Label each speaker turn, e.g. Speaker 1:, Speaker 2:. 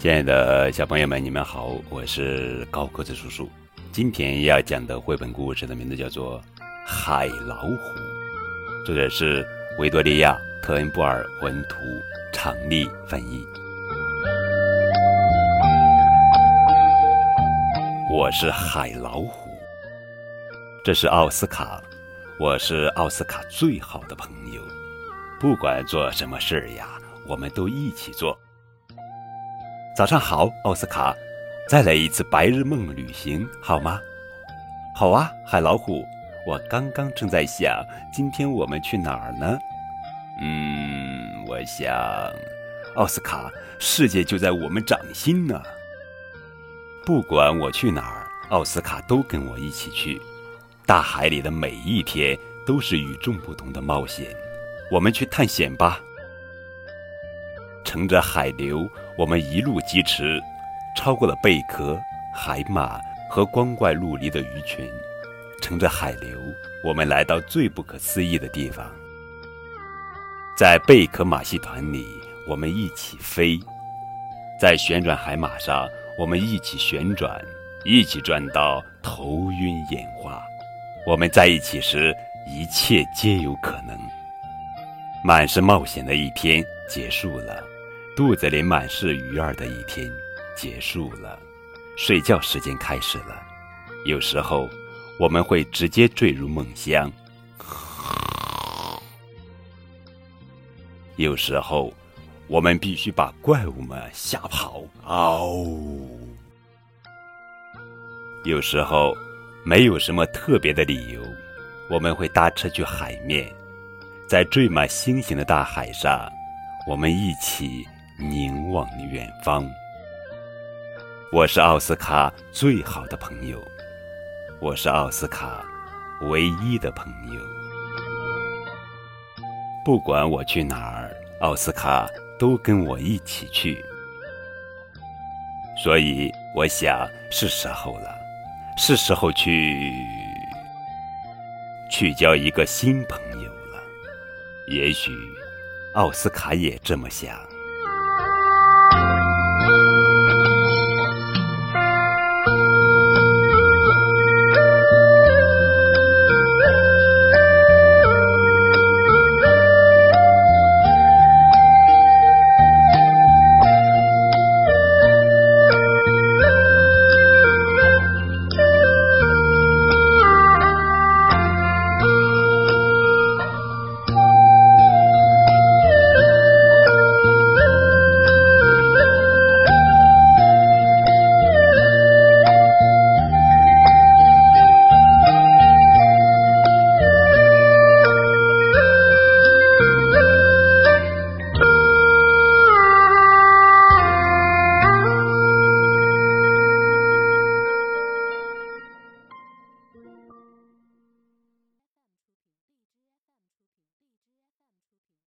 Speaker 1: 亲爱的小朋友们，你们好，我是高个子叔叔。今天要讲的绘本故事的名字叫做《海老虎》，作者是维多利亚·特恩布尔文图，常丽翻译。我是海老虎，这是奥斯卡，我是奥斯卡最好的朋友。不管做什么事儿呀，我们都一起做。早上好，奥斯卡，再来一次白日梦旅行好吗？好啊，海老虎，我刚刚正在想，今天我们去哪儿呢？嗯，我想，奥斯卡，世界就在我们掌心呢。不管我去哪儿，奥斯卡都跟我一起去。大海里的每一天都是与众不同的冒险，我们去探险吧。乘着海流，我们一路疾驰，超过了贝壳、海马和光怪陆离的鱼群。乘着海流，我们来到最不可思议的地方。在贝壳马戏团里，我们一起飞；在旋转海马上，我们一起旋转，一起转到头晕眼花。我们在一起时，一切皆有可能。满是冒险的一天结束了。肚子里满是鱼儿的一天结束了，睡觉时间开始了。有时候我们会直接坠入梦乡，有时候我们必须把怪物们吓跑。嗷！有时候没有什么特别的理由，我们会搭车去海面，在缀满星星的大海上，我们一起。凝望远方，我是奥斯卡最好的朋友，我是奥斯卡唯一的朋友。不管我去哪儿，奥斯卡都跟我一起去。所以，我想是时候了，是时候去去交一个新朋友了。也许，奥斯卡也这么想。